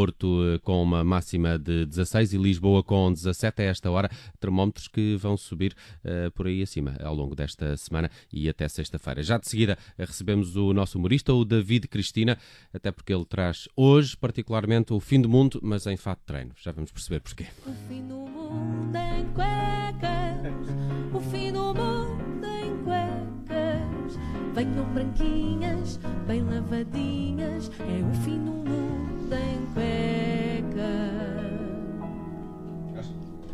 Porto eh, com uma máxima de 16 e Lisboa com 17 a esta hora, termómetros que vão subir uh, por aí acima ao longo desta semana e até sexta-feira. Já de seguida eh, recebemos o nosso humorista, o David Cristina, até porque ele traz hoje particularmente o fim do mundo, mas em fato de treino. Já vamos perceber porquê. O fim do mundo em cuecas, o fim do mundo em cuecas. Venham branquinhas, bem lavadinhas, é o fim do mundo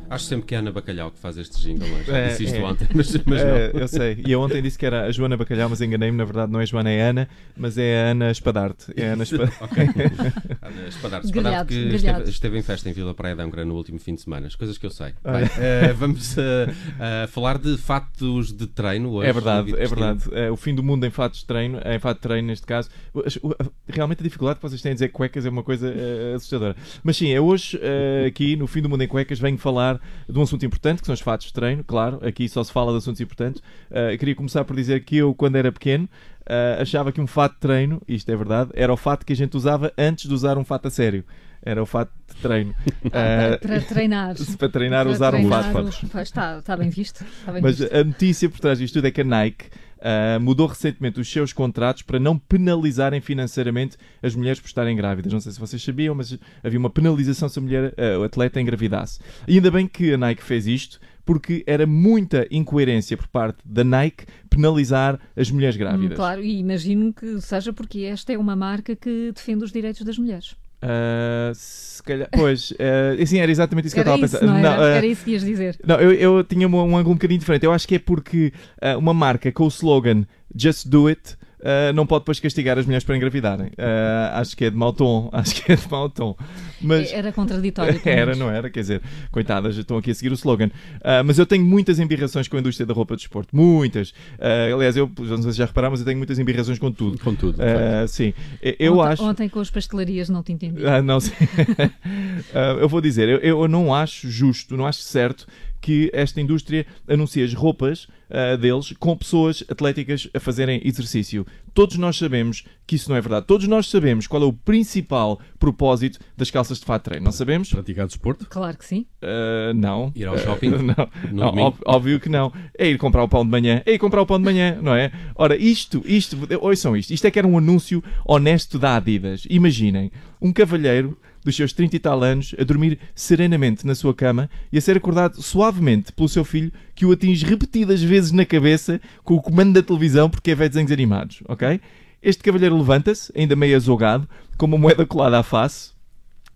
Acho sempre que é a Ana Bacalhau que faz este jingle, mas É, disse isto é. ontem, mas, mas não. É, eu sei. E eu ontem disse que era a Joana Bacalhau, mas enganei-me. Na verdade, não é Joana, é Ana, mas é a Ana Espadarte. É a Ana Espadarte. Ok. Ana Espadarte, Espadarte que esteve, esteve em festa em Vila Praia de Angra no último fim de semana. As coisas que eu sei. Ah, Bem, eh, vamos eh, eh, falar de fatos de treino hoje. É verdade, é verdade. É, o fim do mundo em fatos de treino, em fato de treino neste caso. O- Realmente a dificuldade que vocês têm em dizer cuecas é uma coisa assustadora. Mas sim, é hoje aqui no fim do mundo em cuecas venho falar de um assunto importante, que são os fatos de treino, claro. Aqui só se fala de assuntos importantes. Eh, queria começar por dizer que eu, quando era pequeno, eh, achava que um fato de treino, isto é verdade, era o fato que a gente usava antes de usar um fato a sério. Era o fato de treino. Eh, para treinar. para treinar, Para usar um treinar fato. o- Pois está, está bem visto. Está bem Mas visto. a notícia por trás disto tudo é que a Nike ah, mudou recentemente os seus contratos para não penalizarem financeiramente as mulheres por estarem grávidas. Não sei se vocês sabiam, mas havia uma penalização se a mulher, ah, o atleta, engravidasse. E ainda bem que a Nike fez isto, porque era muita incoerência por parte da Nike penalizar as mulheres Hum, grávidas. Claro, e imagino que seja porque esta é uma marca que defende os direitos das mulheres. Ah, se calhar, pois, assim, era exatamente isso que Era eu estava a pensar. não era? Não, ah, Era isso que ias dizer. Não, eu, eu tinha um, um ângulo um bocadinho diferente. Eu acho que é porque ah, uma marca com o slogan Just Do It ah, não pode depois castigar as mulheres para engravidarem. Ah, acho que é de mau tom. Acho que é de mau tom. Mas. Era contraditório. Era, não era? Quer dizer, coitadas, estão aqui a seguir o slogan. Ah, mas eu tenho muitas embirrações com a indústria da roupa de desporto. Muitas. Aliás, eu não sei se já repararam, mas eu tenho muitas embirrações com tudo. Com tudo. Sim. Eu ontem, acho. Ontem com as pastelarias não te entendi. Não sei. Eu vou dizer, eu, eu não acho justo, não acho certo que esta indústria anuncie as roupas ah, deles com pessoas atléticas a fazerem exercício. Todos nós sabemos que isso não é verdade. Todos nós sabemos qual é o principal propósito das calças de fato treino. Não sabemos? Praticar desporto? Claro que sim. Ah, não. Ir ao shopping? não. No Não, óbvio, óbvio que não. É ir comprar o pão de manhã. É ir comprar o pão de manhã, não é? Ora, isto, isto, ouçam isto. Isto é que era um anúncio honesto da Adidas. Imaginem, um cavalheiro dos seus 30 e tal anos a dormir serenamente na sua cama e a ser acordado suavemente pelo seu filho que o atinge repetidas vezes na cabeça com o comando da televisão porque é ver desenhos animados, ok? Este cavalheiro levanta-se, ainda meio azogado, com uma moeda colada à face,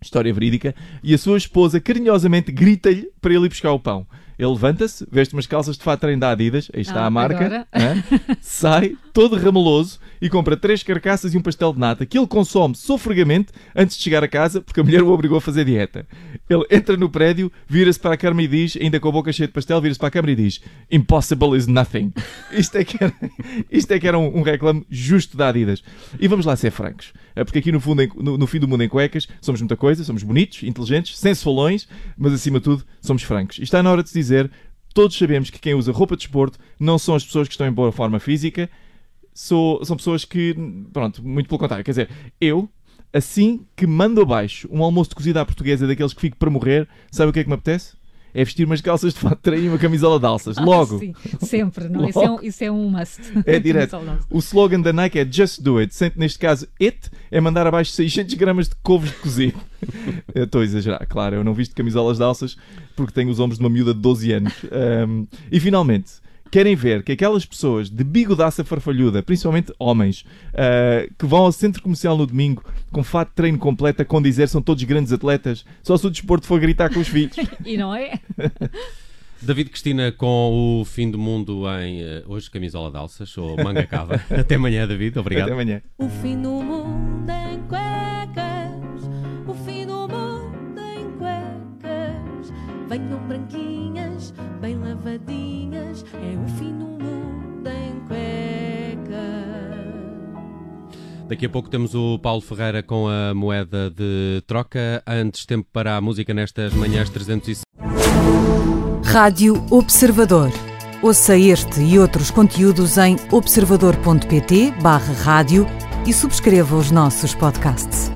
história verídica, e a sua esposa carinhosamente grita-lhe para ele ir buscar o pão. Ele levanta-se, veste umas calças de fato treino da Adidas, aí está Ah, a marca, hã? sai todo rameloso e compra três carcaças e um pastel de nata que ele consome sofregamente antes de chegar a casa porque a mulher o obrigou a fazer dieta. Ele entra no prédio, vira-se para a câmara e diz, ainda com a boca cheia de pastel, vira-se para a câmara e diz Impossible is nothing. Isto é que era, isto é que era um, um reclame justo da Adidas. E vamos lá ser francos, eh, porque aqui no, fundo, no, no fim do mundo em cuecas somos muita coisa, somos bonitos, inteligentes, sensualões, mas acima de tudo somos francos. E está na hora de se dizer, todos sabemos que quem usa roupa de desporto não são as pessoas que estão em boa forma física, sou- são pessoas que, pronto, muito pelo contrário. Quer dizer, eu, assim que mando abaixo um almoço de cozida à portuguesa daqueles que fico para morrer, sabe o que é que me apetece? É vestir umas calças de fato de treino e uma camisola de alças. Logo. Ah, sim, sempre, não? Isso, é um, Logo. isso é um must. É direto. O slogan da Nike é Just Do It. Neste caso, It é mandar abaixo 600 gramas de couves de cozido. Estou a exagerar, claro. Eu não visto camisolas de alças porque tenho os ombros de uma miúda de 12 anos. Um, e finalmente, querem ver que aquelas pessoas de bigodaça farfalhuda, principalmente homens, uh, que vão ao centro comercial no domingo com fato de treino completo a condizer são todos grandes atletas, só se o desporto for gritar com os filhos. E não é? David Cristina com o fim do mundo em eh, hoje camisola de alças ou manga cava. Até amanhã, David. Obrigado. Até amanhã. O fim do mundo em Venham branquinhas, bem lavadinhas, é o fim do mundo em cuecas. Daqui a pouco temos o Paulo Ferreira com a moeda de troca. Antes, tempo para a música nestas manhãs 360. Rádio Observador. Ouça este e outros conteúdos em observador.pt/barra rádio e subscreva os nossos podcasts.